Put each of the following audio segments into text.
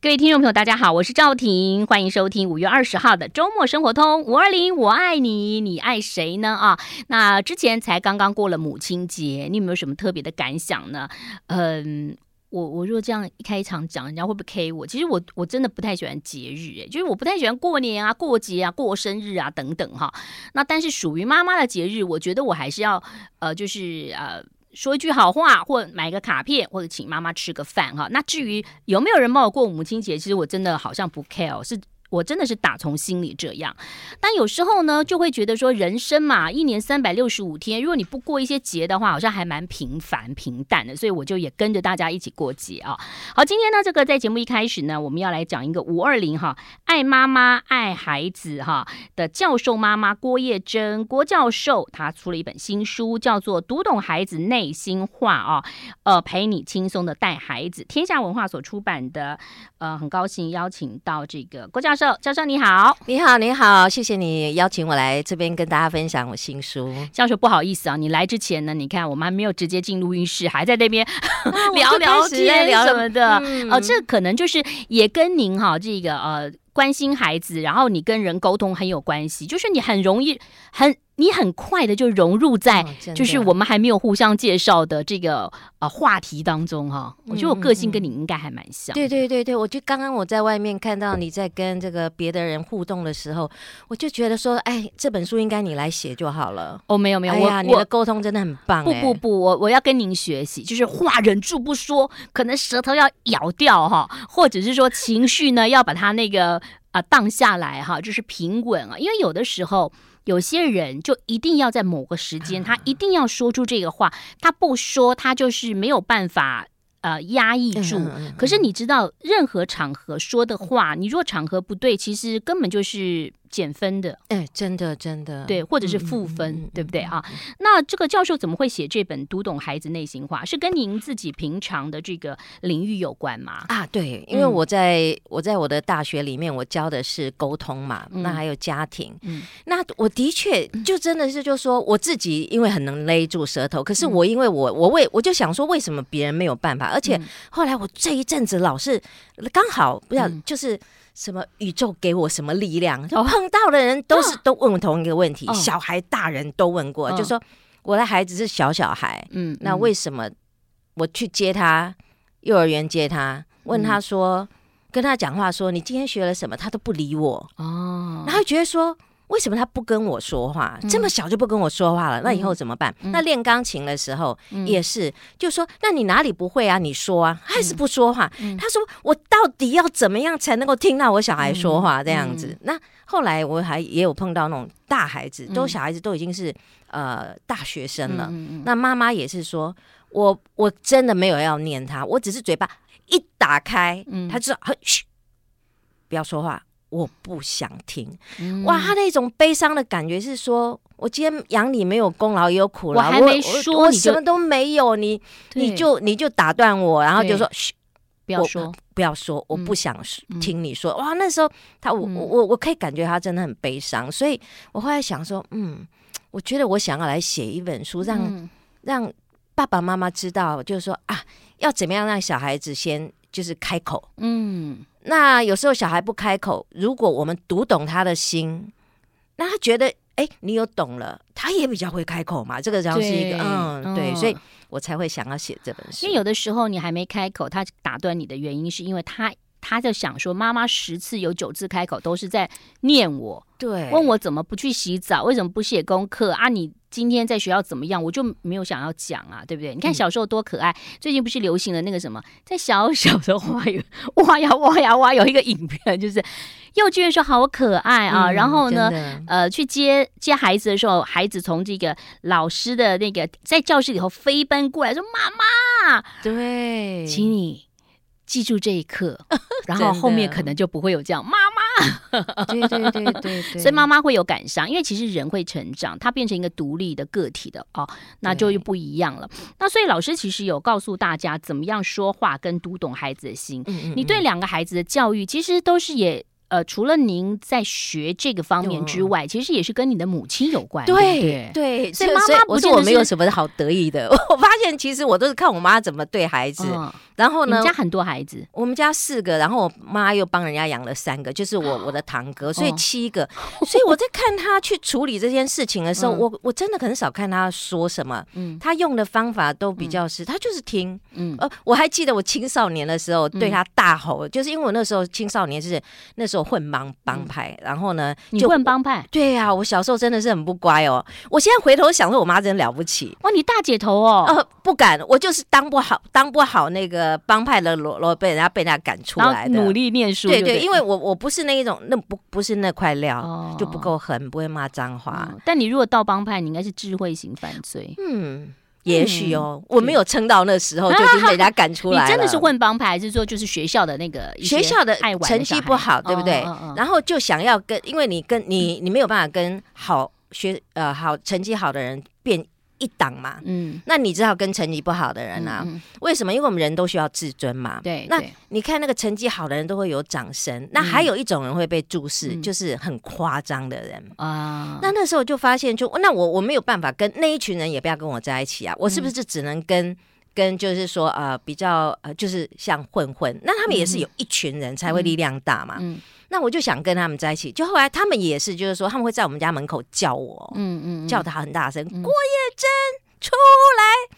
各位听众朋友，大家好，我是赵婷，欢迎收听五月二十号的周末生活通五二零，我爱你，你爱谁呢？啊，那之前才刚刚过了母亲节，你有没有什么特别的感想呢？嗯，我我若这样一开场讲，人家会不会 K 我？其实我我真的不太喜欢节日，诶，就是我不太喜欢过年啊、过节啊、过生日啊等等哈。那但是属于妈妈的节日，我觉得我还是要呃，就是呃。说一句好话，或买个卡片，或者请妈妈吃个饭哈。那至于有没有人帮我过母亲节，其实我真的好像不 care，是。我真的是打从心里这样，但有时候呢，就会觉得说，人生嘛，一年三百六十五天，如果你不过一些节的话，好像还蛮平凡平淡的。所以我就也跟着大家一起过节啊。好，今天呢，这个在节目一开始呢，我们要来讲一个五二零哈，爱妈妈爱孩子哈的教授妈妈郭叶珍郭教授，她出了一本新书，叫做《读懂孩子内心话》啊，呃，陪你轻松的带孩子，天下文化所出版的。呃，很高兴邀请到这个郭教。教授你好，你好，你好，谢谢你邀请我来这边跟大家分享我新书。教授不好意思啊，你来之前呢，你看我们还没有直接进录音室，还在那边、啊、聊聊天聊什么的。哦、嗯呃，这可能就是也跟您哈这个呃关心孩子，然后你跟人沟通很有关系，就是你很容易很。你很快的就融入在，就是我们还没有互相介绍的这个呃话题当中哈。我觉得我个性跟你应该还蛮像。对对对对，我就刚刚我在外面看到你在跟这个别的人互动的时候，我就觉得说，哎，这本书应该你来写就好了。哦，没有没有，哎呀，你的沟通真的很棒。不不不，我我要跟您学习，就是话忍住不说，可能舌头要咬掉哈，或者是说情绪呢要把它那个啊荡下来哈，就是平稳啊，因为有的时候。有些人就一定要在某个时间，他一定要说出这个话，他不说，他就是没有办法呃压抑住。可是你知道，任何场合说的话，你若场合不对，其实根本就是。减分的，哎，真的真的，对，或者是负分，嗯、对不对啊？那这个教授怎么会写这本《读懂孩子内心话》？是跟您自己平常的这个领域有关吗？啊，对，因为我在、嗯、我在我的大学里面，我教的是沟通嘛，嗯、那还有家庭，嗯，那我的确就真的是，就说我自己因为很能勒住舌头，可是我因为我我为我就想说，为什么别人没有办法？而且后来我这一阵子老是刚好不要就是。什么宇宙给我什么力量？就碰到的人都是 都问同一个问题，小孩、大人都问过，就说我的孩子是小小孩，嗯，那为什么我去接他，幼儿园接他，问他说，跟他讲话说你今天学了什么，他都不理我，哦，然后觉得说。为什么他不跟我说话？这么小就不跟我说话了，嗯、那以后怎么办？嗯、那练钢琴的时候也是，嗯、就说那你哪里不会啊？你说啊，还是不说话？嗯、他说我到底要怎么样才能够听到我小孩说话这样子？那后来我还也有碰到那种大孩子，都小孩子都已经是呃大学生了。那妈妈也是说，我我真的没有要念他，我只是嘴巴一打开，嗯、他就说嘘，不要说话。我不想听，嗯、哇！他那种悲伤的感觉是说，我今天养你没有功劳也有苦劳，我还没说，我，我什么都没有，你你就你就打断我，然后就说嘘，不要说，不要说，我不想听你说。嗯、哇！那时候他我、嗯、我我可以感觉他真的很悲伤，所以我后来想说，嗯，我觉得我想要来写一本书，让、嗯、让爸爸妈妈知道，就是说啊，要怎么样让小孩子先就是开口，嗯。那有时候小孩不开口，如果我们读懂他的心，那他觉得哎、欸，你有懂了，他也比较会开口嘛。这个就是一个对嗯，对，所以我才会想要写这本书。因为有的时候你还没开口，他打断你的原因是因为他他在想说，妈妈十次有九次开口都是在念我，对，问我怎么不去洗澡，为什么不写功课啊？你。今天在学校怎么样？我就没有想要讲啊，对不对？你看小时候多可爱。嗯、最近不是流行了那个什么，在小小的花园挖呀挖呀挖，有一个影片，就是幼稚园说好可爱啊。嗯、然后呢，呃，去接接孩子的时候，孩子从这个老师的那个在教室里头飞奔过来，说：“妈妈，对，请你记住这一刻。”然后后面可能就不会有这样妈妈。对对对对对，所以妈妈会有感伤，因为其实人会成长，他变成一个独立的个体的哦，那就又不一样了。那所以老师其实有告诉大家怎么样说话跟读懂孩子的心。嗯嗯嗯，你对两个孩子的教育其实都是也呃，除了您在学这个方面之外，其实也是跟你的母亲有关。对对，所以妈妈不是我没有什么好得意的。我发现其实我都是看我妈怎么对孩子。然后呢，我们家很多孩子，我们家四个，然后我妈又帮人家养了三个，就是我我的堂哥，所以七个。所以我在看他去处理这件事情的时候，我我真的很少看他说什么。嗯，他用的方法都比较是，他就是听。嗯，呃，我还记得我青少年的时候对他大吼，就是因为我那时候青少年是那时候。混帮帮派，然后呢？你混帮派？对呀，我小时候真的是很不乖哦。我现在回头想说，我妈真了不起。哇，你大姐头哦？呃，不敢，我就是当不好，当不好那个帮派的罗罗，被人家被人家赶出来的。努力念书，对对，因为我我不是那一种，那不不是那块料，就不够狠，不会骂脏话。但你如果到帮派，你应该是智慧型犯罪。嗯。也许哦，我没有撑到那时候就已经被人家赶出来了。你真的是混帮派，还是说就是学校的那个学校的成绩不好，对不对？然后就想要跟，因为你跟你你没有办法跟好学呃好成绩好的人变。一档嘛，嗯，那你只好跟成绩不好的人啊？嗯嗯、为什么？因为我们人都需要自尊嘛。对，那你看那个成绩好的人都会有掌声，嗯、那还有一种人会被注视，嗯、就是很夸张的人啊。那那时候就发现就，就那我我没有办法跟那一群人，也不要跟我在一起啊。我是不是只能跟、嗯、跟就是说呃比较呃就是像混混？那他们也是有一群人才会力量大嘛。嗯。嗯那我就想跟他们在一起，就后来他们也是，就是说他们会在我们家门口叫我，嗯嗯，嗯叫他很大声，嗯、郭叶珍出来。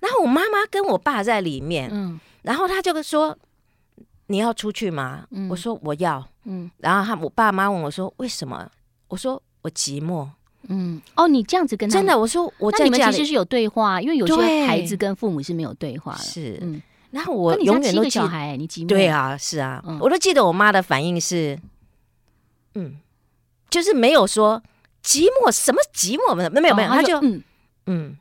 然后我妈妈跟我爸在里面，嗯，然后他就说你要出去吗？嗯、我说我要，嗯，然后他我爸妈问我说为什么？我说我寂寞，嗯，哦，你这样子跟他真的，我说我在你们其实是有对话，因为有些孩子跟父母是没有对话的，是，嗯。然后我永远都记得，你寂寞？对啊，是啊，我都记得我妈的反应是，嗯，就是没有说寂寞，什么寂寞？没有没有没有，他就嗯嗯，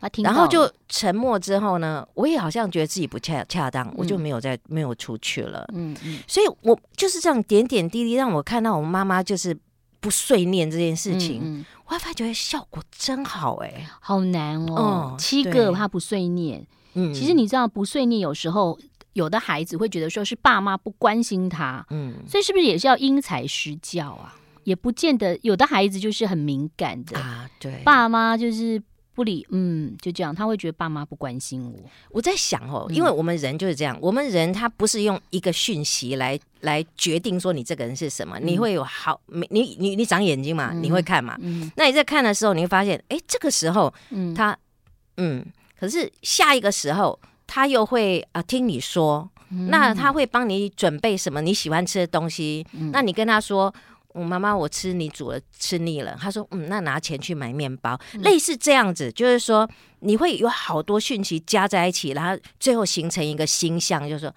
他听，然后就沉默之后呢，我也好像觉得自己不恰恰当，我就没有再没有出去了。嗯嗯，所以我就是这样点点滴滴让我看到我妈妈就是不碎念这件事情，我还发觉效果真好哎，好难哦，七个他不碎念。嗯，其实你知道不碎念，有时候有的孩子会觉得说是爸妈不关心他，嗯，所以是不是也是要因材施教啊？也不见得，有的孩子就是很敏感的啊，对，爸妈就是不理，嗯，就这样，他会觉得爸妈不关心我。我在想哦，因为我们人就是这样，嗯、我们人他不是用一个讯息来来决定说你这个人是什么，嗯、你会有好，你你你你长眼睛嘛，嗯、你会看嘛，嗯，那你在看的时候，你会发现，哎，这个时候，嗯，他，嗯。可是下一个时候，他又会啊听你说，嗯、那他会帮你准备什么你喜欢吃的东西。嗯、那你跟他说：“我妈妈，我吃你煮了吃腻了。”他说：“嗯，那拿钱去买面包。嗯”类似这样子，就是说你会有好多讯息加在一起，然后最后形成一个星象，就是说：“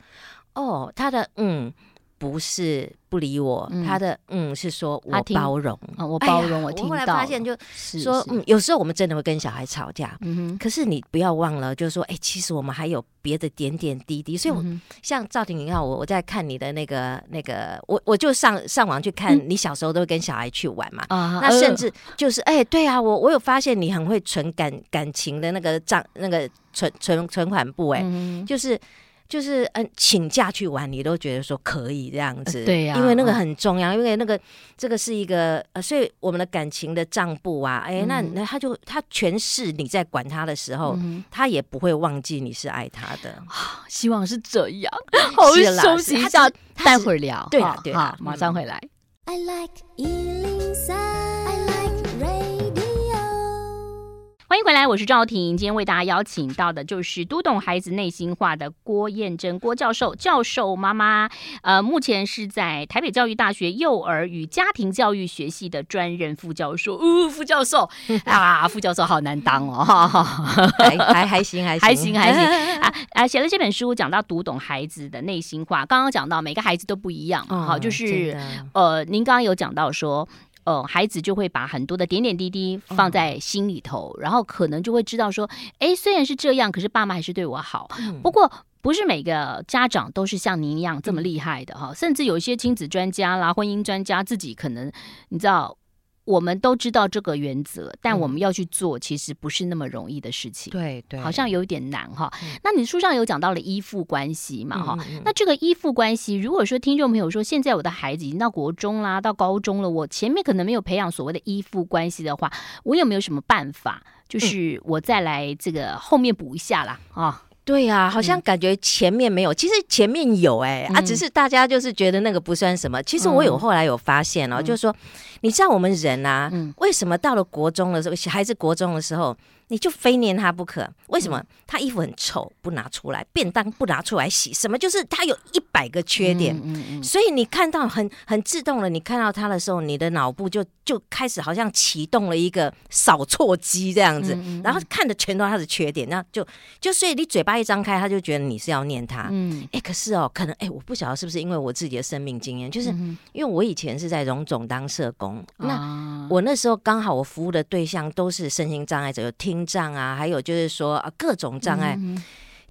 哦，他的嗯。”不是不理我，他的嗯是说我包容，我包容，我听到。我后来发现就说，嗯，有时候我们真的会跟小孩吵架。可是你不要忘了，就是说，哎，其实我们还有别的点点滴滴。所以，我像赵婷，你看我我在看你的那个那个，我我就上上网去看，你小时候都会跟小孩去玩嘛，啊，那甚至就是，哎，对啊，我我有发现你很会存感感情的那个账，那个存存存款簿，哎，就是。就是嗯，请假去玩，你都觉得说可以这样子，对呀，因为那个很重要，因为那个这个是一个呃，所以我们的感情的账簿啊，哎，那那他就他全是你在管他的时候，他也不会忘记你是爱他的。希望是这样。好，休息一下，待会儿聊。对啊，对啊，马上回来。I like 欢迎回来，我是赵婷。今天为大家邀请到的就是读懂孩子内心话的郭燕珍郭教授，教授妈妈，呃，目前是在台北教育大学幼儿与家庭教育学系的专任副教授。哦，副教授 啊，副教授好难当哦，还还还行，还还行，还行 啊啊！写了这本书，讲到读懂孩子的内心话。刚刚讲到每个孩子都不一样，好，就是呃，您刚刚有讲到说。呃，孩子就会把很多的点点滴滴放在心里头，嗯、然后可能就会知道说，哎，虽然是这样，可是爸妈还是对我好。嗯、不过，不是每个家长都是像您一样这么厉害的哈，嗯、甚至有一些亲子专家啦、婚姻专家，自己可能你知道。我们都知道这个原则，但我们要去做，其实不是那么容易的事情。对对，好像有点难哈。那你书上有讲到了依附关系嘛哈？那这个依附关系，如果说听众朋友说，现在我的孩子已经到国中啦，到高中了，我前面可能没有培养所谓的依附关系的话，我有没有什么办法？就是我再来这个后面补一下啦啊。对呀、啊，好像感觉前面没有，嗯、其实前面有哎、欸、啊，只是大家就是觉得那个不算什么。其实我有后来有发现哦，嗯、就是说，你知道我们人啊，嗯、为什么到了国中的时候，小孩子国中的时候？你就非念他不可，为什么？他衣服很臭，不拿出来；便当不拿出来洗，什么？就是他有一百个缺点。所以你看到很很自动的，你看到他的时候，你的脑部就就开始好像启动了一个扫错机这样子，然后看的全都是他的缺点，那就就所以你嘴巴一张开，他就觉得你是要念他。嗯，哎，可是哦，可能哎，我不晓得是不是因为我自己的生命经验，就是因为我以前是在荣总当社工，嗯、那我那时候刚好我服务的对象都是身心障碍者，有听。障啊，还有就是说啊，各种障碍。嗯、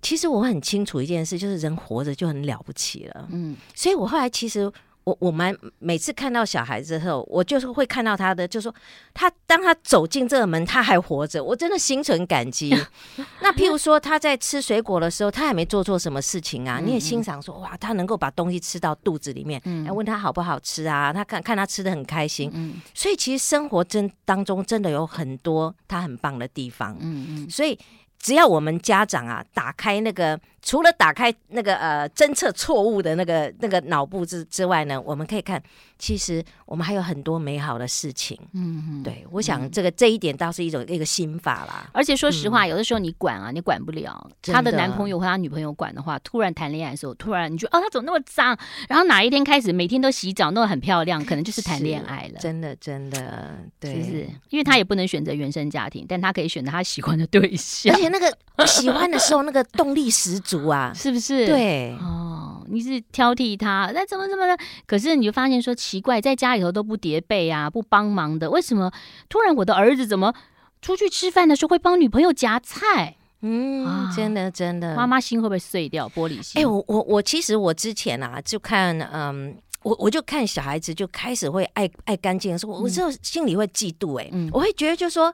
其实我很清楚一件事，就是人活着就很了不起了。嗯，所以我后来其实。我我们每次看到小孩子后，我就是会看到他的，就是说他当他走进这个门，他还活着，我真的心存感激。那譬如说他在吃水果的时候，他也没做错什么事情啊，嗯嗯，你也欣赏说哇，他能够把东西吃到肚子里面，嗯，问他好不好吃啊，他看看他吃的很开心，嗯，所以其实生活真当中真的有很多他很棒的地方，嗯嗯，所以。只要我们家长啊，打开那个，除了打开那个呃侦测错误的那个那个脑部之之外呢，我们可以看。其实我们还有很多美好的事情，嗯嗯，对，我想这个这一点倒是一种一个心法啦。而且说实话，有的时候你管啊，你管不了。他的男朋友或他女朋友管的话，突然谈恋爱的时候，突然你觉得哦，他怎么那么脏？然后哪一天开始每天都洗澡，弄得很漂亮，可能就是谈恋爱了。真的真的，对，是不是？因为他也不能选择原生家庭，但他可以选择他喜欢的对象，而且那个喜欢的时候，那个动力十足啊，是不是？对，哦，你是挑剔他，那怎么怎么的？可是你就发现说。奇怪，在家里头都不叠被啊，不帮忙的，为什么突然我的儿子怎么出去吃饭的时候会帮女朋友夹菜？嗯，啊、真的真的，妈妈心会不会碎掉？玻璃心？哎、欸，我我我其实我之前啊，就看嗯，我我就看小孩子就开始会爱爱干净的时候，我就心里会嫉妒、欸。哎、嗯，我会觉得就说，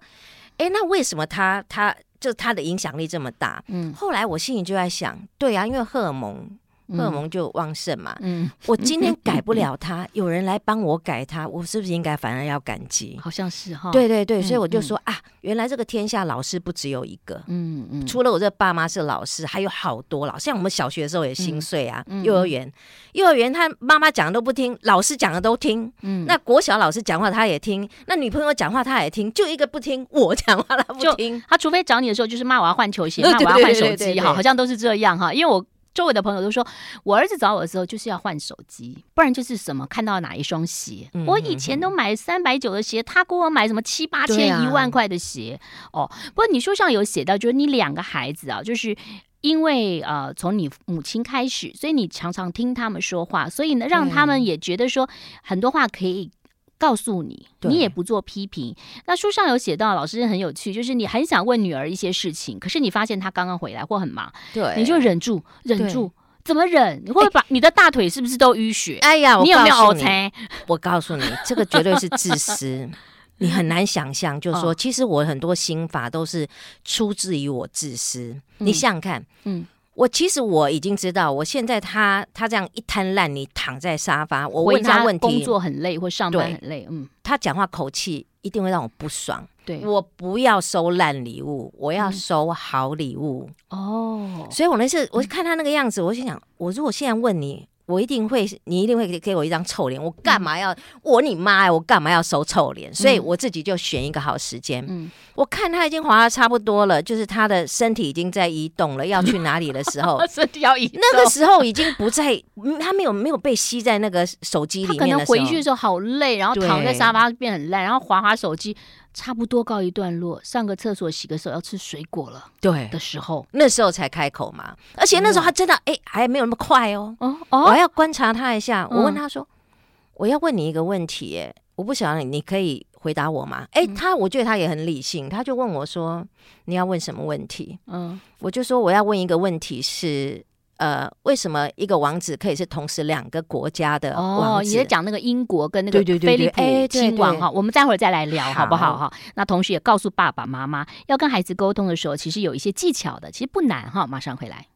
哎、欸，那为什么他他就他的影响力这么大？嗯，后来我心里就在想，对啊，因为荷尔蒙。荷尔蒙就旺盛嘛，嗯，我今天改不了他，有人来帮我改他，我是不是应该反而要感激？好像是哈，对对对，所以我就说啊，原来这个天下老师不只有一个，嗯嗯，除了我这爸妈是老师，还有好多老师，像我们小学的时候也心碎啊，幼儿园，幼儿园他妈妈讲的都不听，老师讲的都听，嗯，那国小老师讲话他也听，那女朋友讲话他也听，就一个不听，我讲话他不听，他除非找你的时候就是骂我要换球鞋，骂我要换手机，哈，好像都是这样哈，因为我。周围的朋友都说，我儿子找我的时候就是要换手机，不然就是什么看到哪一双鞋。我以前都买三百九的鞋，他给我买什么七八千、一万块的鞋。啊、哦，不过你书上有写到，就是你两个孩子啊，就是因为呃从你母亲开始，所以你常常听他们说话，所以呢让他们也觉得说很多话可以。告诉你，你也不做批评。那书上有写到，老师很有趣，就是你很想问女儿一些事情，可是你发现她刚刚回来或很忙，对，你就忍住，忍住，怎么忍？你会把你的大腿是不是都淤血？哎呀，你有没有凹陷？我告诉你，这个绝对是自私，你很难想象。就是说，其实我很多心法都是出自于我自私。嗯、你想想看，嗯。我其实我已经知道，我现在他他这样一摊烂泥躺在沙发，我问他问题，工作很累或上班很累，嗯，他讲话口气一定会让我不爽。对，我不要收烂礼物，我要收好礼物。哦，所以我那次我看他那个样子，我心想，我如果现在问你。我一定会，你一定会给给我一张臭脸。我干嘛要、嗯、我你妈呀？我干嘛要收臭脸？所以我自己就选一个好时间。嗯，我看他已经滑的差不多了，就是他的身体已经在移动了，要去哪里的时候，身体要移动。那个时候已经不在，他没有没有被吸在那个手机里面。他可能回去的时候好累，然后躺在沙发变很烂，然后滑滑手机。差不多告一段落，上个厕所、洗个手，要吃水果了。对的时候，那时候才开口嘛。而且那时候他真的哎、欸，还没有那么快哦。哦哦，我还要观察他一下。我问他说：“嗯、我要问你一个问题，哎，我不晓得你可以回答我吗？”哎、欸，他我觉得他也很理性，他就问我说：“你要问什么问题？”嗯，我就说我要问一个问题是。呃，为什么一个王子可以是同时两个国家的王子？哦，你在讲那个英国跟那个菲利普亲王哈，我们待会儿再来聊好不好哈？那同时也告诉爸爸妈妈，要跟孩子沟通的时候，其实有一些技巧的，其实不难哈。马上回来。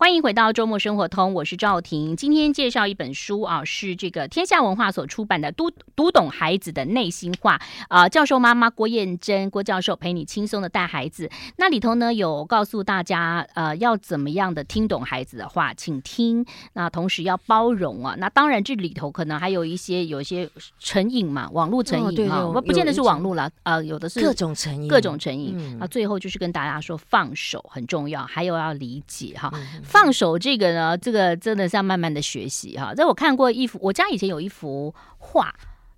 欢迎回到周末生活通，我是赵婷。今天介绍一本书啊，是这个天下文化所出版的《读读懂孩子的内心话》啊，教授妈妈郭燕珍郭教授陪你轻松的带孩子。那里头呢，有告诉大家呃，要怎么样的听懂孩子的话，请听。那同时要包容啊。那当然这里头可能还有一些有一些成瘾嘛，网络成瘾啊，不不见得是网络了，呃，有的是各种成瘾，各种成瘾。那、嗯、最后就是跟大家说，放手很重要，还有要理解哈。嗯放手这个呢，这个真的是要慢慢的学习哈。在我看过一幅，我家以前有一幅画，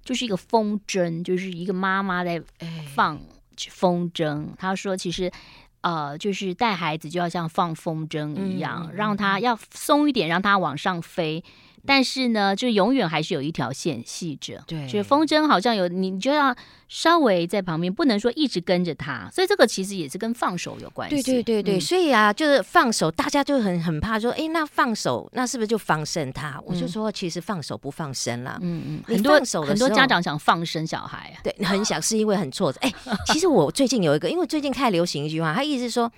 就是一个风筝，就是一个妈妈在放风筝。她说，其实呃，就是带孩子就要像放风筝一样，让他要松一点，让他往上飞。但是呢，就永远还是有一条线系着。对，就是风筝好像有你，你就要稍微在旁边，不能说一直跟着他。所以这个其实也是跟放手有关系。对对对对，嗯、所以啊，就是放手，大家就很很怕说，哎，那放手，那是不是就放生他？嗯、我就说，其实放手不放生啦。嗯嗯，很多很多家长想放生小孩，啊对，很想是因为很挫折。哎，其实我最近有一个，因为最近太流行一句话，他意思是说，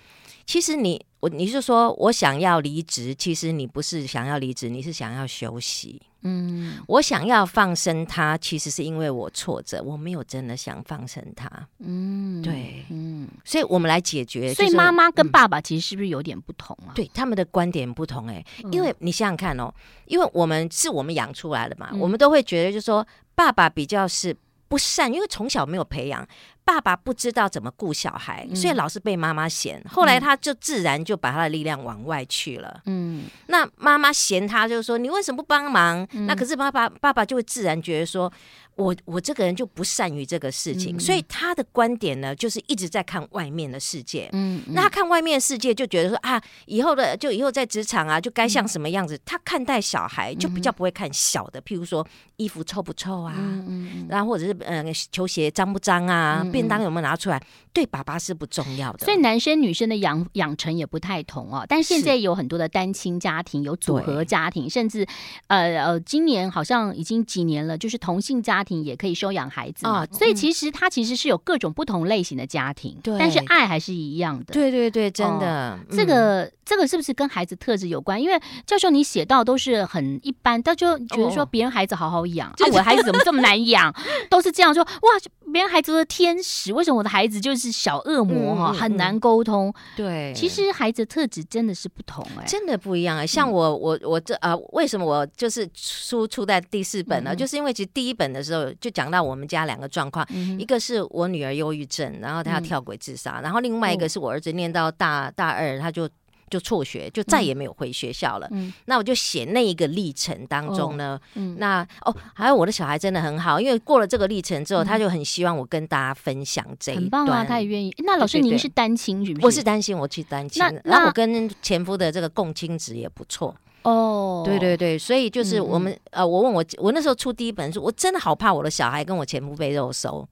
其实你。我你是说我想要离职，其实你不是想要离职，你是想要休息。嗯，我想要放生他，其实是因为我挫折，我没有真的想放生他。嗯，对，嗯，所以我们来解决。所以妈妈跟爸爸其实是不是有点不同啊？嗯、对，他们的观点不同哎、欸，因为你想想看哦，因为我们是我们养出来的嘛，嗯、我们都会觉得就是说爸爸比较是不善，因为从小没有培养。爸爸不知道怎么顾小孩，所以老是被妈妈嫌。嗯、后来他就自然就把他的力量往外去了。嗯，那妈妈嫌他，就是说你为什么不帮忙？嗯、那可是爸爸爸爸就会自然觉得说。我我这个人就不善于这个事情，嗯、所以他的观点呢，就是一直在看外面的世界。嗯，嗯那他看外面的世界，就觉得说啊，以后的就以后在职场啊，就该像什么样子。嗯、他看待小孩就比较不会看小的，譬如说衣服臭不臭啊，嗯嗯、然后或者是呃球鞋脏不脏啊，嗯、便当有没有拿出来，对爸爸是不重要的。所以男生女生的养养成也不太同哦。但是现在有很多的单亲家庭，有组合家庭，甚至呃呃，今年好像已经几年了，就是同性家庭。也可以收养孩子啊，所以其实他其实是有各种不同类型的家庭，对，但是爱还是一样的。对对对，真的，这个这个是不是跟孩子特质有关？因为教授你写到都是很一般，他就觉得说别人孩子好好养，啊，我的孩子怎么这么难养？都是这样说，哇，别人孩子都是天使，为什么我的孩子就是小恶魔哈，很难沟通。对，其实孩子特质真的是不同哎，真的不一样哎。像我我我这啊，为什么我就是书出在第四本呢？就是因为其实第一本的时候。就讲到我们家两个状况，嗯、一个是我女儿忧郁症，然后她要跳轨自杀，嗯、然后另外一个是我儿子念到大大二，他就就辍学，就再也没有回学校了。嗯、那我就写那一个历程当中呢，哦嗯、那哦，还有我的小孩真的很好，因为过了这个历程之后，嗯、他就很希望我跟大家分享这一段，啊、他也愿意。那老师您是单亲是不是？我是单亲，我去单亲，那那我跟前夫的这个共亲值也不错。哦，oh, 对对对，所以就是我们、嗯、呃，我问我，我那时候出第一本书，我真的好怕我的小孩跟我前夫被肉收。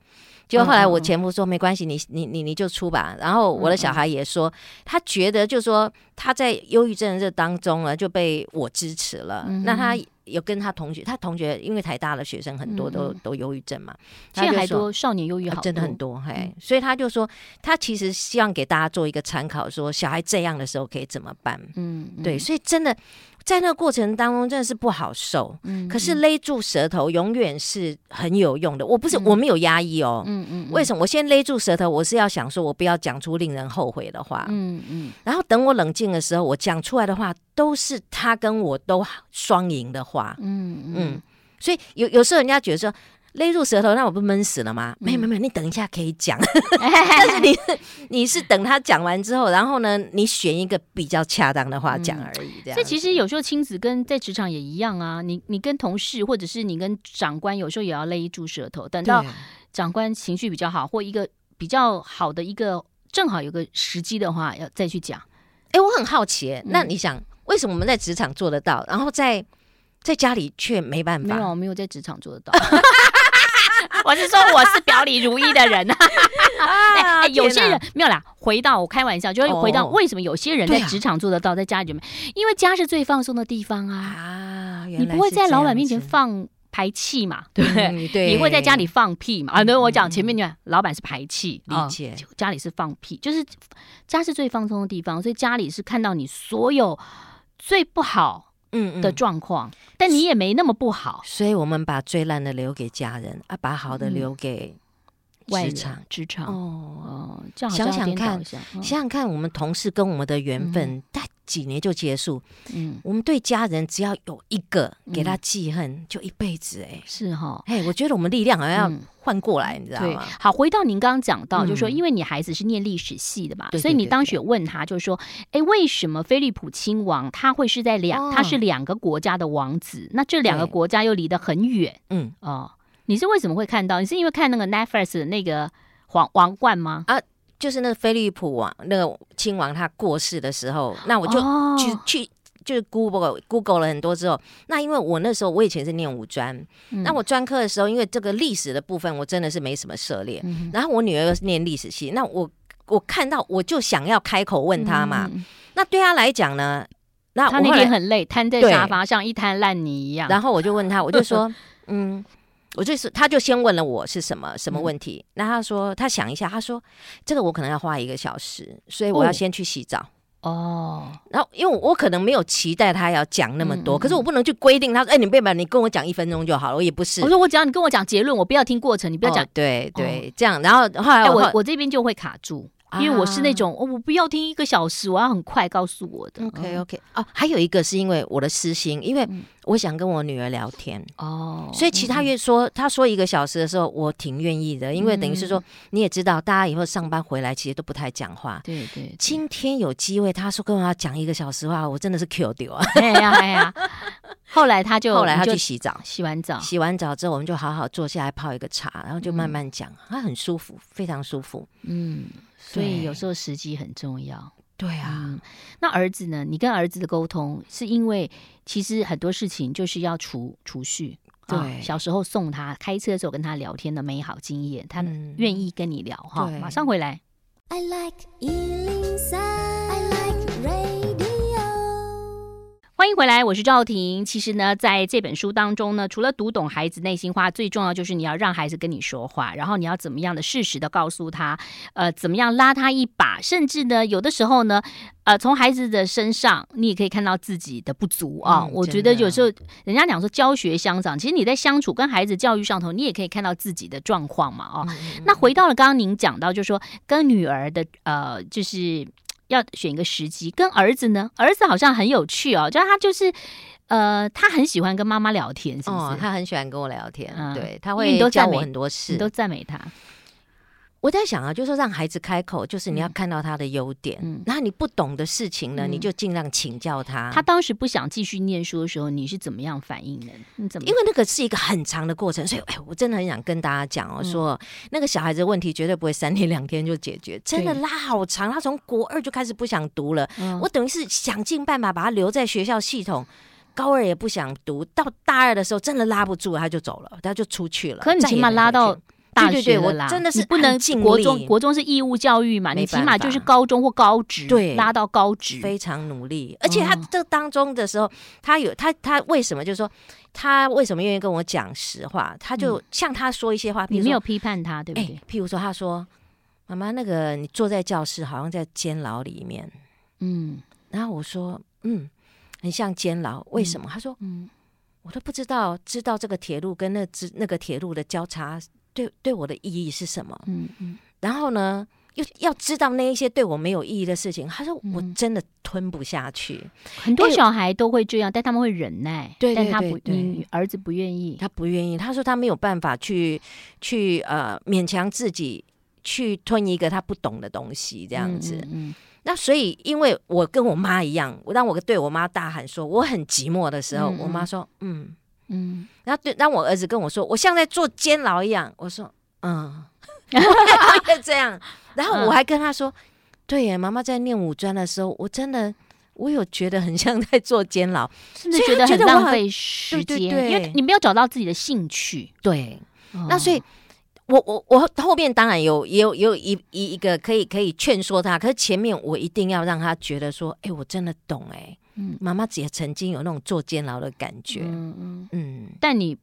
结果后来我前夫说、嗯、没关系，你你你你就出吧。然后我的小孩也说，嗯、他觉得就是说他在忧郁症这当中呢，就被我支持了。嗯、那他有跟他同学，他同学因为台大的学生很多都、嗯、都忧郁症嘛，现在还多少年忧郁好、啊、真的很多嘿，嗯、所以他就说他其实希望给大家做一个参考，说小孩这样的时候可以怎么办？嗯，对，所以真的。在那个过程当中，真的是不好受。嗯，可是勒住舌头永远是很有用的。我不是我没有压抑哦。嗯嗯。为什么？我先勒住舌头，我是要想说，我不要讲出令人后悔的话。嗯嗯。然后等我冷静的时候，我讲出来的话都是他跟我都双赢的话。嗯嗯。所以有有时候人家觉得说。勒住舌头，那我不闷死了吗？没有没有没有，你等一下可以讲，但是你你是等他讲完之后，然后呢，你选一个比较恰当的话讲而已。这样，所以其实有时候亲子跟在职场也一样啊。你你跟同事或者是你跟长官，有时候也要勒住舌头，等到长官情绪比较好，或一个比较好的一个正好有个时机的话，要再去讲。哎，我很好奇，那你想为什么我们在职场做得到，然后在在家里却没办法？没有，没有在职场做得到。我是说我是表里如一的人啊。哎，有些人没有啦。回到我开玩笑，就是回到为什么有些人在职场做得到，在家里就没？因为家是最放松的地方啊。啊，你不会在老板面前放排气嘛？对不对？对，你会在家里放屁嘛？啊，对，我讲前面你看，老板是排气，理解，家里是放屁，就是家是最放松的地方，所以家里是看到你所有最不好。嗯的状况，但你也没那么不好，所以我们把最烂的留给家人啊，把好的留给职场。职场。哦，这样想想看，想想看，我们同事跟我们的缘分，大几年就结束。嗯，我们对家人只要有一个给他记恨，就一辈子。哎，是哈。哎，我觉得我们力量好像要换过来，你知道吗？好，回到您刚刚讲到，就是说，因为你孩子是念历史系的嘛，所以你当时有问他，就是说，哎，为什么菲利普亲王他会是在两，他是两个国家的王子？那这两个国家又离得很远。嗯哦，你是为什么会看到？你是因为看那个 Netflix 的那个皇王冠吗？啊。就是那个菲利普王，那个亲王他过世的时候，那我就去、哦、去就是 Google Google 了很多之后，那因为我那时候我以前是念五专，嗯、那我专科的时候，因为这个历史的部分我真的是没什么涉猎，嗯、然后我女儿又是念历史系，那我我看到我就想要开口问她嘛，嗯、那对她来讲呢，那我他那天很累，瘫在沙发上一滩烂泥一样，然后我就问她，我就说，嗯。我就是，他就先问了我是什么什么问题，那、嗯、他说他想一下，他说这个我可能要花一个小时，所以我要先去洗澡哦。然后因为我可能没有期待他要讲那么多，嗯、可是我不能去规定他说，哎，你别把你跟我讲一分钟就好了，我也不是。我说我只要你跟我讲结论，我不要听过程，你不要讲。哦、对对，这样，然后后来我、欸、我，我这边就会卡住。因为我是那种，我不要听一个小时，我要很快告诉我的。OK OK 哦，还有一个是因为我的私心，因为我想跟我女儿聊天哦，所以其他月说他说一个小时的时候，我挺愿意的，因为等于是说你也知道，大家以后上班回来其实都不太讲话。对对，今天有机会，他说跟我要讲一个小时话，我真的是 Q 丢啊！哎呀哎呀，后来他就后来他去洗澡，洗完澡洗完澡之后，我们就好好坐下来泡一个茶，然后就慢慢讲，他很舒服，非常舒服。嗯。所以有时候时机很重要。对啊，嗯，那儿子呢？你跟儿子的沟通，是因为其实很多事情就是要储储蓄。对，哦，小时候送他开车的时候跟他聊天的美好经验，他愿意跟你聊哈。嗯哦，马上回来。I like 欢迎回来，我是赵婷。其实呢，在这本书当中呢，除了读懂孩子内心话，最重要就是你要让孩子跟你说话，然后你要怎么样的适时的告诉他，呃，怎么样拉他一把，甚至呢，有的时候呢，呃，从孩子的身上你也可以看到自己的不足啊。嗯，我觉得有时候人家讲说教学相长，其实你在相处跟孩子教育上头，你也可以看到自己的状况嘛。哦，嗯，那回到了刚刚您讲到，就是说跟女儿的呃，就是。要选一个时机，跟儿子呢？儿子好像很有趣哦，就他就是，呃，他很喜欢跟妈妈聊天，是不是？哦，他很喜欢跟我聊天，嗯、对，他会教我很多事，你都赞美他。我在想啊，就是说让孩子开口，就是你要看到他的优点。嗯，然后你不懂的事情呢，嗯、你就尽量请教他。他当时不想继续念书的时候，你是怎么样反应的？你怎么？因为那个是一个很长的过程，所以哎，我真的很想跟大家讲哦，嗯、说那个小孩子的问题绝对不会三天两天就解决，真的拉好长。他从国二就开始不想读了，嗯、我等于是想尽办法把他留在学校系统，高二也不想读，到大二的时候真的拉不住，他就走了，他就出去了。可你起码拉到。大学的啦，真的是不能国中，国中是义务教育嘛，你起码就是高中或高职，对，拉到高职，非常努力。而且他这当中的时候，他有他他为什么就是说他为什么愿意跟我讲实话？他就像他说一些话，你没有批判他，对不对？譬如说，他说：“妈妈，那个你坐在教室，好像在监牢里面。”嗯，然后我说：“嗯，很像监牢，为什么？”他说：“嗯，我都不知道，知道这个铁路跟那只那个铁路的交叉。”对对我的意义是什么？嗯嗯，然后呢，又要知道那一些对我没有意义的事情。他说我真的吞不下去。很多小孩都会这样，但他们会忍耐。对，但他不，你儿子不愿意，他不愿意。他说他没有办法去去呃勉强自己去吞一个他不懂的东西，这样子。嗯，那所以因为我跟我妈一样，我当我对我妈大喊说我很寂寞的时候，我妈说嗯。嗯，然后对，当我儿子跟我说，我像在坐监牢一样，我说，嗯，我也这样。然后我还跟他说，嗯、对呀，妈妈在念五专的时候，我真的，我有觉得很像在做监牢，甚至觉得很浪费时间，对对对，因为你没有找到自己的兴趣。对，哦、那所以我我我后面当然有也有也有一一一个可以可以劝说他，可是前面我一定要让他觉得说，哎，我真的懂哎、欸，嗯，妈妈也曾经有那种坐监牢的感觉，嗯嗯嗯，但你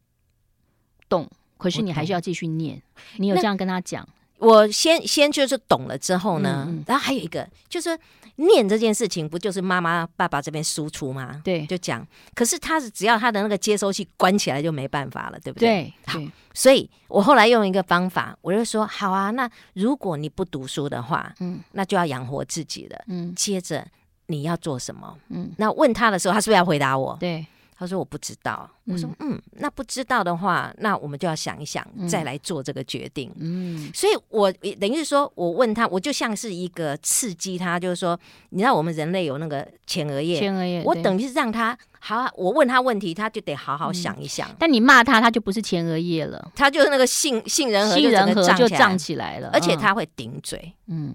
懂，可是你还是要继续念，你有这样跟他讲？我先先就是懂了之后呢，嗯嗯然后还有一个就是念这件事情，不就是妈妈爸爸这边输出吗？对，就讲。可是他是只要他的那个接收器关起来就没办法了，对不对？对，好。所以我后来用一个方法，我就说好啊，那如果你不读书的话，嗯，那就要养活自己了。嗯，接着你要做什么？嗯，那问他的时候，他是不是要回答我？对。他说我不知道，我说嗯，那不知道的话，那我们就要想一想，再来做这个决定。嗯，所以我等于是说，我问他，我就像是一个刺激他，就是说，你知道我们人类有那个前额叶，前额叶，我等于是让他好，我问他问题，他就得好好想一想。但你骂他，他就不是前额叶了，他就是那个杏杏仁核，杏仁核就胀起来了，而且他会顶嘴。嗯，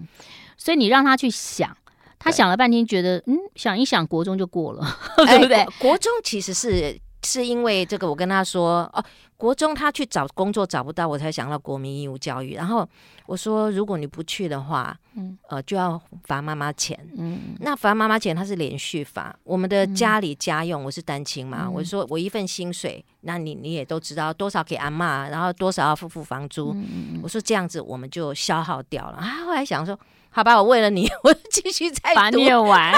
所以你让他去想。他想了半天，觉得嗯，想一想，国中就过了，对不对？欸、国中其实是是因为这个，我跟他说哦，国中他去找工作找不到，我才想到国民义务教育。然后我说，如果你不去的话，嗯，呃，就要罚妈妈钱。嗯，那罚妈妈钱，他是连续罚。我们的家里家用，我是单亲嘛，嗯、我说我一份薪水，那你你也都知道多少给阿妈，然后多少要付付房租。嗯、我说这样子我们就消耗掉了。啊，后来想说。好吧，我为了你，我继续再把念完，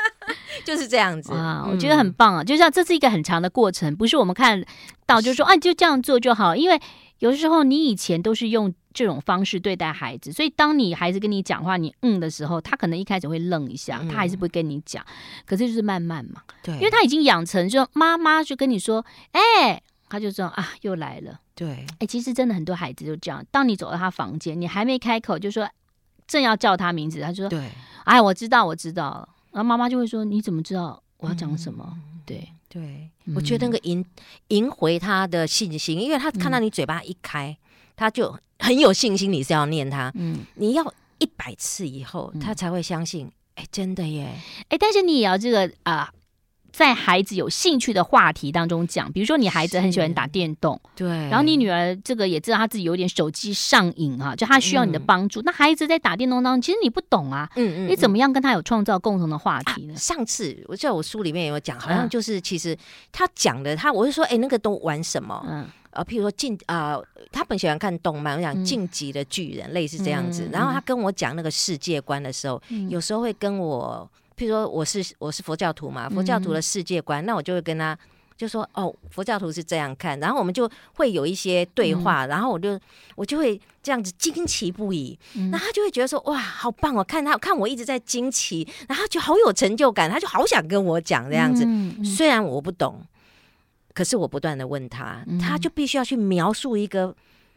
就是这样子啊，我觉得很棒啊。就像这是一个很长的过程，不是我们看到就说啊，就这样做就好。因为有时候你以前都是用这种方式对待孩子，所以当你孩子跟你讲话，你嗯的时候，他可能一开始会愣一下，他还是不会跟你讲。可是就是慢慢嘛，对，因为他已经养成，就妈妈就跟你说，哎，他就知道啊，又来了。对，哎，其实真的很多孩子就这样，当你走到他房间，你还没开口，就说。正要叫他名字，他就说：“对，哎，我知道，我知道了。”然后妈妈就会说：“你怎么知道我要讲什么？”嗯、对对，嗯、我觉得那个赢赢回他的信心，因为他看到你嘴巴一开，嗯、他就很有信心，你是要念他。嗯，你要一百次以后，他才会相信。哎、嗯，真的耶！哎，但是你也要这个啊。呃在孩子有兴趣的话题当中讲，比如说你孩子很喜欢打电动，对，然后你女儿这个也知道她自己有点手机上瘾啊，就她需要你的帮助。嗯、那孩子在打电动当中，其实你不懂啊，嗯，嗯嗯，你怎么样跟他有创造共同的话题呢？啊、上次我在我书里面有讲，好像就是其实他讲的，他我是说，哎，那个都玩什么？嗯，呃，譬如说进啊、呃，他很喜欢看动漫，我想晋级的巨人，嗯、类似这样子。然后他跟我讲那个世界观的时候，嗯、有时候会跟我。譬如说我是我是佛教徒嘛，佛教徒的世界观，嗯、那我就会跟他就说哦，佛教徒是这样看，然后我们就会有一些对话，嗯、然后我就我就会这样子惊奇不已，那、嗯、他就会觉得说哇，好棒！哦看他看我一直在惊奇，然后就好有成就感，他就好想跟我讲这样子。虽然我不懂，可是我不断的问他，嗯、他就必须要去描述一个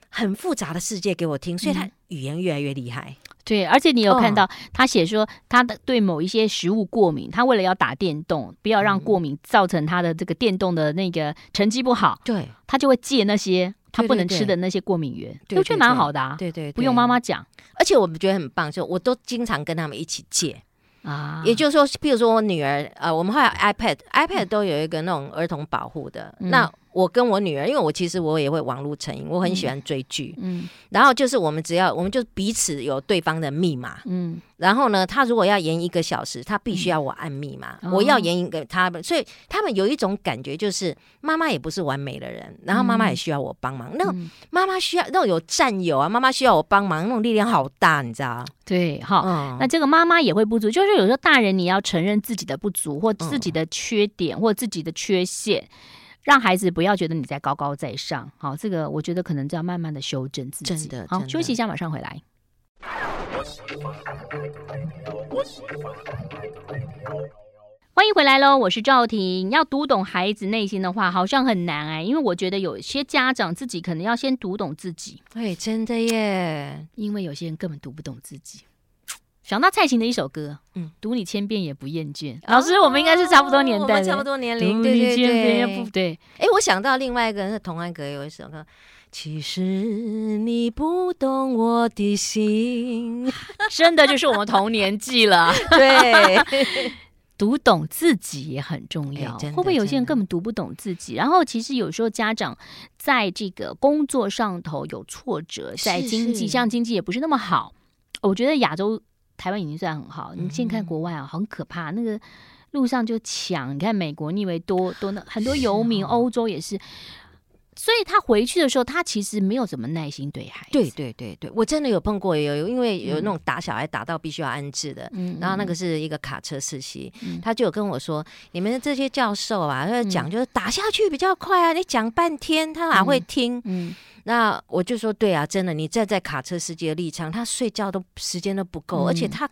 很复杂的世界给我听，所以他语言越来越厉害。对，而且你有看到他写说他的对某一些食物过敏，他为了要打电动，不要让过敏造成他的这个电动的那个成绩不好，对，他就会戒那些他不能吃的那些过敏源，都觉得蛮好的啊。对对，不用妈妈讲，而且我们觉得很棒，就我都经常跟他们一起戒啊。也就是说，譬如说我女儿，呃，我们会有 iPad，iPad 都有一个那种儿童保护的那。我跟我女儿，因为我其实我也会网络成瘾，我很喜欢追剧，嗯，嗯，然后就是我们只要我们就彼此有对方的密码，嗯，然后呢，他如果要延一个小时，他必须要我按密码，嗯、我要延一个他们，所以他们有一种感觉，就是妈妈也不是完美的人，然后妈妈也需要我帮忙，嗯、那妈妈需要那种有战友啊，妈妈需要我帮忙，那种力量好大，你知道？对，好，嗯、那这个妈妈也会不足，就是有时候大人你要承认自己的不足，或自己的缺点，或自己的缺陷。让孩子不要觉得你在高高在上，好，这个我觉得可能就要慢慢的修正自己。真的，好，休息一下，马上回来。欢迎回来喽，我是赵婷。要读懂孩子内心的话，好像很难哎，因为我觉得有些家长自己可能要先读懂自己。哎，真的耶，因为有些人根本读不懂自己。想到蔡琴的一首歌，嗯，读你千遍也不厌倦。老师，我们应该是差不多年代，差不多年龄，对对对，对。哎，我想到另外一个人是童安格有一首歌，其实你不懂我的心，真的就是我们同年纪了。对，读懂自己也很重要。欸、会不会有些人根本读不懂自己？然后其实有时候家长在这个工作上头有挫折，在经济像经济也不是那么好。我觉得亚洲台湾已经算很好，你现在看国外啊，很可怕。那个路上就抢，你看美国，你以为多多那很多游民，欧洲也是。所以他回去的时候，他其实没有什么耐心对孩子。对对对对，我真的有碰过，有因为有那种打小孩打到必须要安置的，嗯，然后那个是一个卡车司机，嗯，他就有跟我说：“你们这些教授啊，他讲就是打下去比较快啊，你讲半天他哪会听？”嗯，嗯，那我就说：“对啊，真的，你站在卡车司机的立场，他睡觉都时间都不够，嗯，而且他。”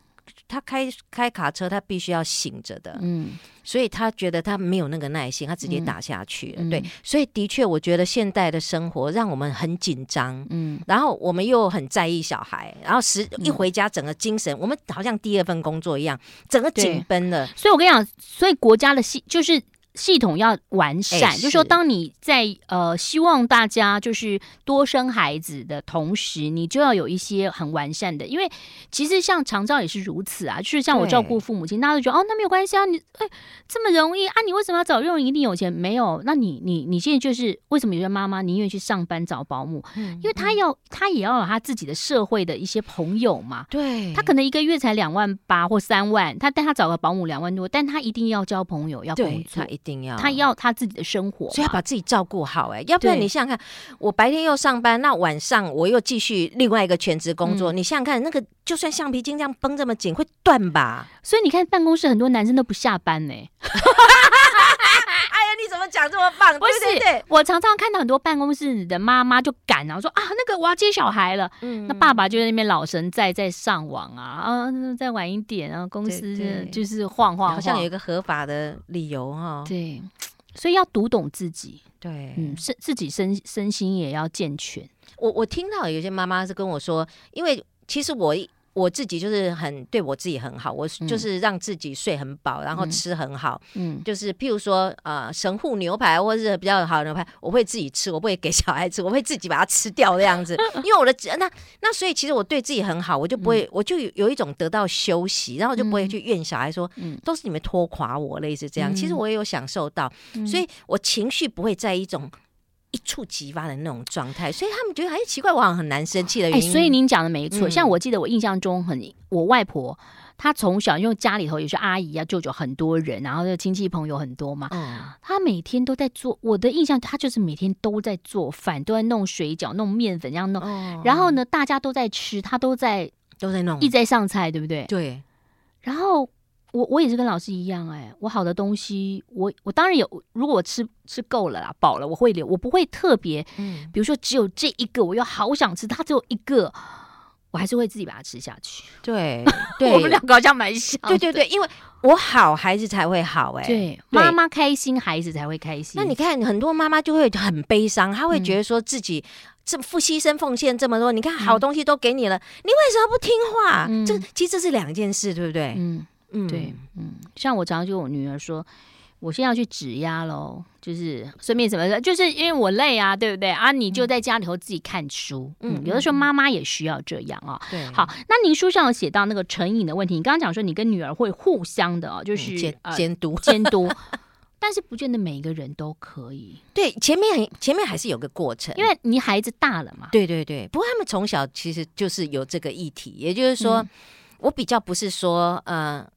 他开开卡车，他必须要醒着的，嗯，所以他觉得他没有那个耐心，他直接打下去了，嗯、对，所以的确，我觉得现代的生活让我们很紧张，嗯，然后我们又很在意小孩，然后时一回家，整个精神、嗯，我们好像第二份工作一样，整个紧绷了。所以我跟你讲，所以国家的戏就是。系统要完善，欸、就是说，当你在呃希望大家就是多生孩子的同时，你就要有一些很完善的。因为其实像长照也是如此啊，就是像我照顾父母亲，大家都觉得哦，那没有关系啊，你哎这么容易啊，你为什么要找佣人一定有钱？没有，那你你你现在就是为什么有些妈妈宁愿去上班找保姆？嗯，因为她要她也要有她自己的社会的一些朋友嘛。对，她可能一个月才两万八或三万，她带她找个保姆两万多，但她一定要交朋友，要工作。定要，他要他自己的生活，所以要把自己照顾好。哎，要不然你想想看，我白天又上班，那晚上我又继续另外一个全职工作。嗯、你想想看，那个就算橡皮筋这样绷这么紧，会断吧？所以你看，办公室很多男生都不下班呢。讲这么棒？不是，对对对，我常常看到很多办公室的妈妈就赶然后，说啊，那个我要接小孩了。嗯，那爸爸就在那边老神在在上网啊啊，再晚一点啊，公司就是晃晃，好像有一个合法的理由哈。对，所以要读懂自己，对，嗯，身自己身身心也要健全。我我听到有些妈妈是跟我说，因为其实我。我自己就是很对我自己很好，我就是让自己睡很饱，嗯，然后吃很好。嗯，就是譬如说，呃，神户牛排或者是比较好的牛排，我会自己吃，我不会给小孩吃，我会自己把它吃掉这样子。因为我的那那所以其实我对自己很好，我就不会，嗯，我就有一种得到休息，然后我就不会去怨小孩说，嗯，都是你们拖垮我，类似这样。其实我也有享受到，所以我情绪不会在一种。一触即发的那种状态，所以他们觉得哎奇怪，我好像很难生气的原因。哎，所以您讲的没错，嗯。像我记得我印象中很，我外婆她从小因为家里头也是阿姨啊、舅舅很多人，然后就亲戚朋友很多嘛，嗯，她每天都在做。我的印象，她就是每天都在做饭，都在弄水饺、弄面粉这样弄。嗯，然后呢，大家都在吃，她都在都在弄，一直在上菜，对不对？对。然后。我我也是跟老师一样哎、欸，我好的东西，我我当然有，如果我吃吃够了啦，饱了，我会留，我不会特别，嗯，比如说只有这一个，我又好想吃，它只有一个，我还是会自己把它吃下去。对，对我们两个好像蛮像。对对对，因为我好，孩子才会好哎、欸。对，妈妈开心，孩子才会开心。那你看，很多妈妈就会很悲伤，她会觉得说自己这付牺牲奉献这么多，嗯、你看好东西都给你了，嗯、你为什么不听话？嗯、这其实这是两件事，对不对？嗯。嗯，对，嗯，像我常常就我女儿说，我现在要去指压喽，就是顺便什么的，就是因为我累啊，对不对啊？你就在家里头自己看书，嗯，嗯，有的时候妈妈也需要这样啊。对，好，那您书上有写到那个成瘾的问题，你刚刚讲说你跟女儿会互相的哦，就是监监督监督，但是不见得每一个人都可以。对，前面很前面还是有个过程，因为你孩子大了嘛。对对对，不过他们从小其实就是有这个议题，也就是说，嗯、我比较不是说呃。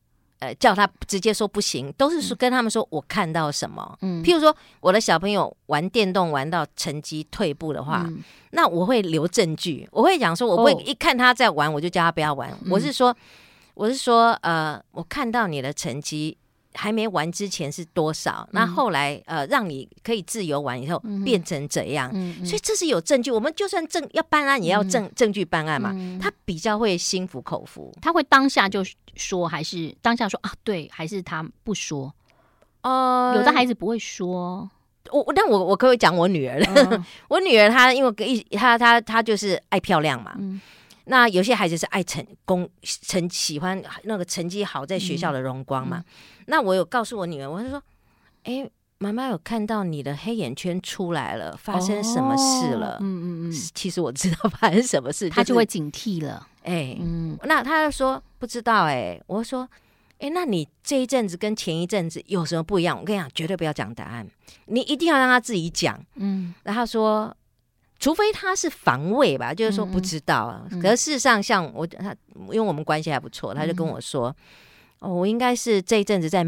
呃，叫他直接说不行，都是说跟他们说我看到什么。嗯，譬如说我的小朋友玩电动玩到成绩退步的话，嗯，那我会留证据，我会讲说，我会一看他在玩，我就叫他不要玩。嗯，我是说，我是说，呃，我看到你的成绩。还没完之前是多少？那、嗯、后，来呃，让你可以自由玩以后、嗯、变成怎样、嗯？所以这是有证据。我们就算证要办案，也要证、嗯、证据办案嘛、嗯。他比较会心服口服，他会当下就说，还是当下说啊？对，还是他不说？呃，有的孩子不会说。我但我我可以讲我女儿。我女儿她因为一她她她就是爱漂亮嘛。嗯那有些孩子是爱成功、成喜欢那个成绩好，在学校的荣光嘛。那我有告诉我女儿，我就说：“哎、欸，妈妈有看到你的黑眼圈出来了，发生什么事了？”嗯嗯嗯。其实我知道发生什么事，她就会警惕了。哎、就是，嗯。那她就说不知道、欸。哎，我说：“哎、哎，那你这一阵子跟前一阵子有什么不一样？我跟你讲，绝对不要讲答案，你一定要让他自己讲。嗯，然后说，除非他是防卫吧，就是说不知道啊。嗯、可是事实上，像我他，因为我们关系还不错，他就跟我说，嗯、哦，我应该是这一阵子在。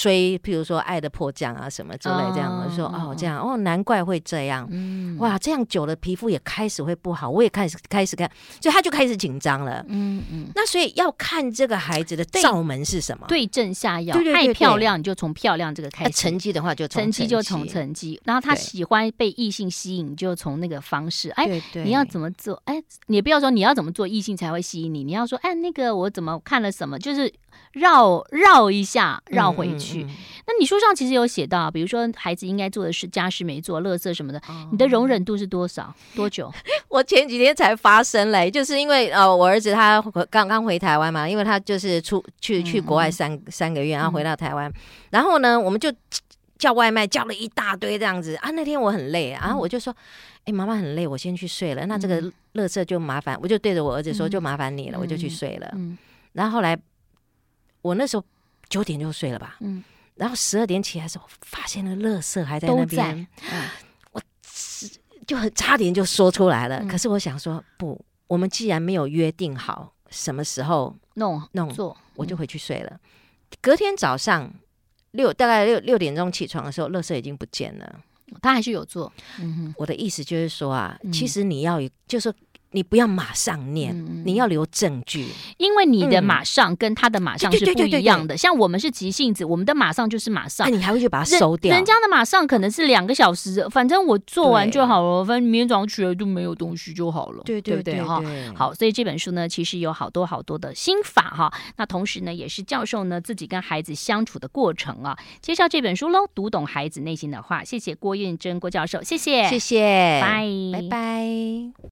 追，譬如说《爱的迫降》啊，什么之类这样，我就说哦，这样哦，难怪会这样，嗯，哇，这样久了皮肤也开始会不好，我也开始开始看，所以他就开始紧张了，嗯嗯。那所以要看这个孩子的罩门是什么，对症下药。爱漂亮，你就从漂亮这个开始。成绩的话，就成绩就从成绩。然后他喜欢被异性吸引，就从那个方式。哎，你要怎么做？哎，你不要说你要怎么做，异性才会吸引你。你要说，哎，那个我怎么看了什么，就是。绕绕一下，绕回去。嗯嗯嗯、那你书上其实有写到，比如说孩子应该做的是家事没做、垃圾什么的，哦、你的容忍度是多少？多久？我前几天才发生嘞，就是因为呃，我儿子他刚刚回台湾嘛，因为他就是出去去国外三、嗯、三个月，然后回到台湾，嗯、然后呢，我们就叫外卖叫了一大堆这样子啊。那天我很累，然后我就说，哎、嗯，妈妈很累，我先去睡了。那这个乐色就麻烦，我就对着我儿子说，就麻烦你了，嗯、我就去睡了。嗯，然后后来。我那时候九点就睡了吧，嗯，然后十二点起来的时候，发现了垃圾还在那边，嗯、我就很差点就说出来了。嗯、可是我想说，不，我们既然没有约定好什么时候弄弄做，我就回去睡了。嗯、隔天早上六大概六六点钟起床的时候，垃圾已经不见了。他还是有做。我的意思就是说啊，嗯、其实你要就是。你不要马上念，嗯、你要留证据，因为你的马上跟他的马上是不一样的。像我们是急性子，我们的马上就是马上，那你还会去把它收掉。人家的马上可能是两个小时，反正我做完就好了，反正明天早上起来就没有东西就好了。对对对，哈，好，所以这本书呢，其实有好多好多的心法哈。那同时呢，也是教授呢自己跟孩子相处的过程啊。介绍这本书喽，读懂孩子内心的话。谢谢郭彦真郭教授，谢谢，谢谢，拜拜拜。